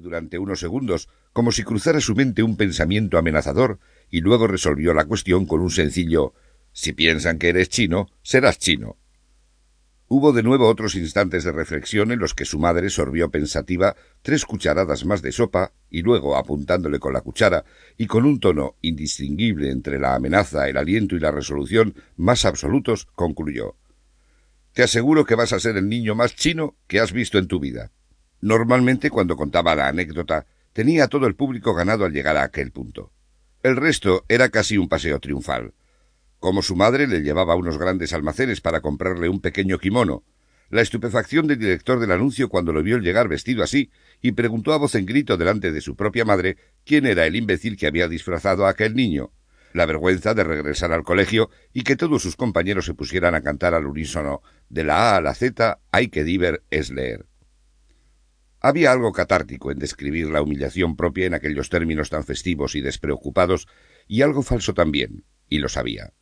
durante unos segundos, como si cruzara su mente un pensamiento amenazador, y luego resolvió la cuestión con un sencillo Si piensan que eres chino, serás chino. Hubo de nuevo otros instantes de reflexión en los que su madre sorbió pensativa tres cucharadas más de sopa y luego, apuntándole con la cuchara y con un tono indistinguible entre la amenaza, el aliento y la resolución más absolutos, concluyó Te aseguro que vas a ser el niño más chino que has visto en tu vida. Normalmente, cuando contaba la anécdota, tenía todo el público ganado al llegar a aquel punto. El resto era casi un paseo triunfal como su madre le llevaba a unos grandes almacenes para comprarle un pequeño kimono, la estupefacción del director del anuncio cuando lo vio llegar vestido así y preguntó a voz en grito delante de su propia madre quién era el imbécil que había disfrazado a aquel niño, la vergüenza de regresar al colegio y que todos sus compañeros se pusieran a cantar al unísono de la A a la Z hay que diver es leer. Había algo catártico en describir la humillación propia en aquellos términos tan festivos y despreocupados, y algo falso también, y lo sabía.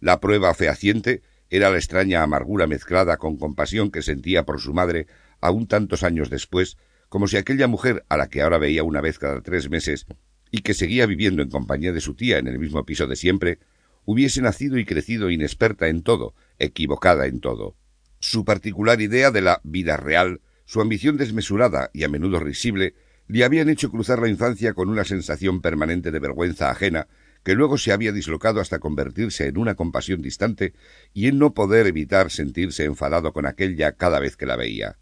La prueba fehaciente era la extraña amargura mezclada con compasión que sentía por su madre aún tantos años después, como si aquella mujer a la que ahora veía una vez cada tres meses y que seguía viviendo en compañía de su tía en el mismo piso de siempre, hubiese nacido y crecido inexperta en todo, equivocada en todo. Su particular idea de la vida real, su ambición desmesurada y a menudo risible, le habían hecho cruzar la infancia con una sensación permanente de vergüenza ajena que luego se había dislocado hasta convertirse en una compasión distante y en no poder evitar sentirse enfadado con aquella cada vez que la veía.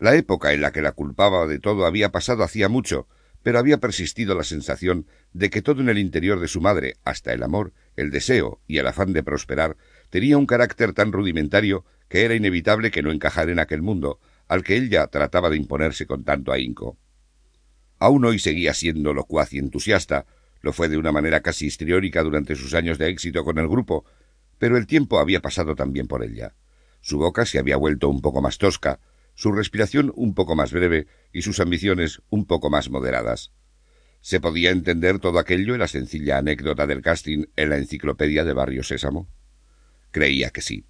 La época en la que la culpaba de todo había pasado hacía mucho, pero había persistido la sensación de que todo en el interior de su madre, hasta el amor, el deseo y el afán de prosperar, tenía un carácter tan rudimentario que era inevitable que no encajara en aquel mundo, al que ella trataba de imponerse con tanto ahínco. Aún hoy seguía siendo locuaz y entusiasta, lo fue de una manera casi histriónica durante sus años de éxito con el grupo, pero el tiempo había pasado también por ella. Su boca se había vuelto un poco más tosca, su respiración un poco más breve y sus ambiciones un poco más moderadas. ¿Se podía entender todo aquello en la sencilla anécdota del casting en la enciclopedia de Barrio Sésamo? Creía que sí.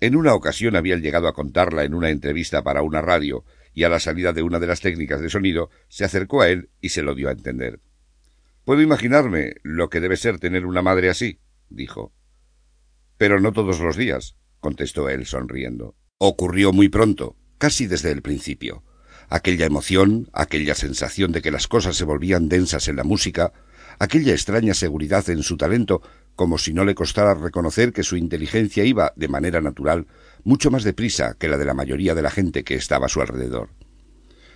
En una ocasión había llegado a contarla en una entrevista para una radio, y a la salida de una de las técnicas de sonido se acercó a él y se lo dio a entender. Puedo imaginarme lo que debe ser tener una madre así, dijo. Pero no todos los días, contestó él sonriendo. Ocurrió muy pronto, casi desde el principio. Aquella emoción, aquella sensación de que las cosas se volvían densas en la música, aquella extraña seguridad en su talento, como si no le costara reconocer que su inteligencia iba, de manera natural, mucho más deprisa que la de la mayoría de la gente que estaba a su alrededor.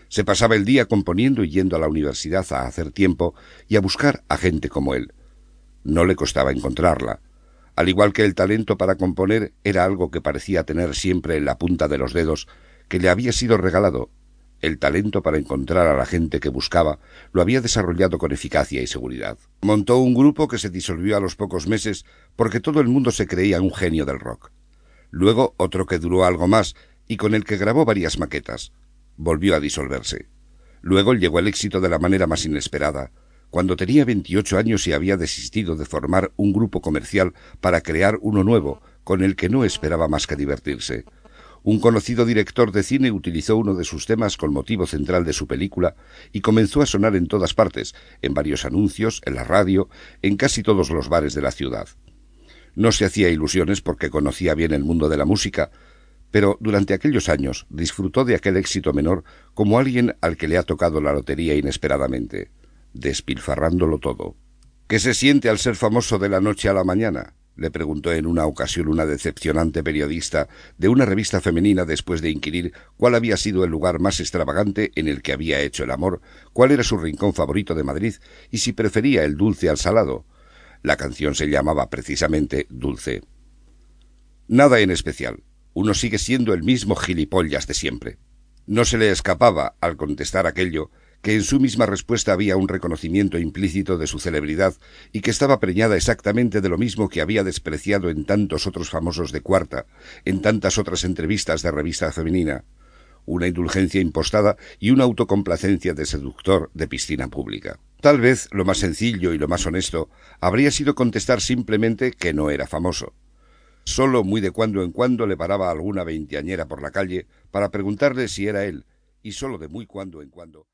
Se pasaba el día componiendo y yendo a la universidad a hacer tiempo y a buscar a gente como él. No le costaba encontrarla. Al igual que el talento para componer era algo que parecía tener siempre en la punta de los dedos, que le había sido regalado. El talento para encontrar a la gente que buscaba lo había desarrollado con eficacia y seguridad. Montó un grupo que se disolvió a los pocos meses porque todo el mundo se creía un genio del rock. Luego otro que duró algo más y con el que grabó varias maquetas volvió a disolverse. Luego llegó el éxito de la manera más inesperada, cuando tenía veintiocho años y había desistido de formar un grupo comercial para crear uno nuevo, con el que no esperaba más que divertirse. Un conocido director de cine utilizó uno de sus temas con motivo central de su película y comenzó a sonar en todas partes, en varios anuncios, en la radio, en casi todos los bares de la ciudad. No se hacía ilusiones porque conocía bien el mundo de la música, pero durante aquellos años disfrutó de aquel éxito menor como alguien al que le ha tocado la lotería inesperadamente, despilfarrándolo todo. ¿Qué se siente al ser famoso de la noche a la mañana? Le preguntó en una ocasión una decepcionante periodista de una revista femenina después de inquirir cuál había sido el lugar más extravagante en el que había hecho el amor, cuál era su rincón favorito de Madrid y si prefería el dulce al salado. La canción se llamaba precisamente Dulce. Nada en especial, uno sigue siendo el mismo gilipollas de siempre. No se le escapaba, al contestar aquello, que en su misma respuesta había un reconocimiento implícito de su celebridad y que estaba preñada exactamente de lo mismo que había despreciado en tantos otros famosos de cuarta, en tantas otras entrevistas de revista femenina, una indulgencia impostada y una autocomplacencia de seductor de piscina pública. Tal vez lo más sencillo y lo más honesto habría sido contestar simplemente que no era famoso, Solo muy de cuando en cuando le paraba alguna veinteañera por la calle para preguntarle si era él, y solo de muy cuando en cuando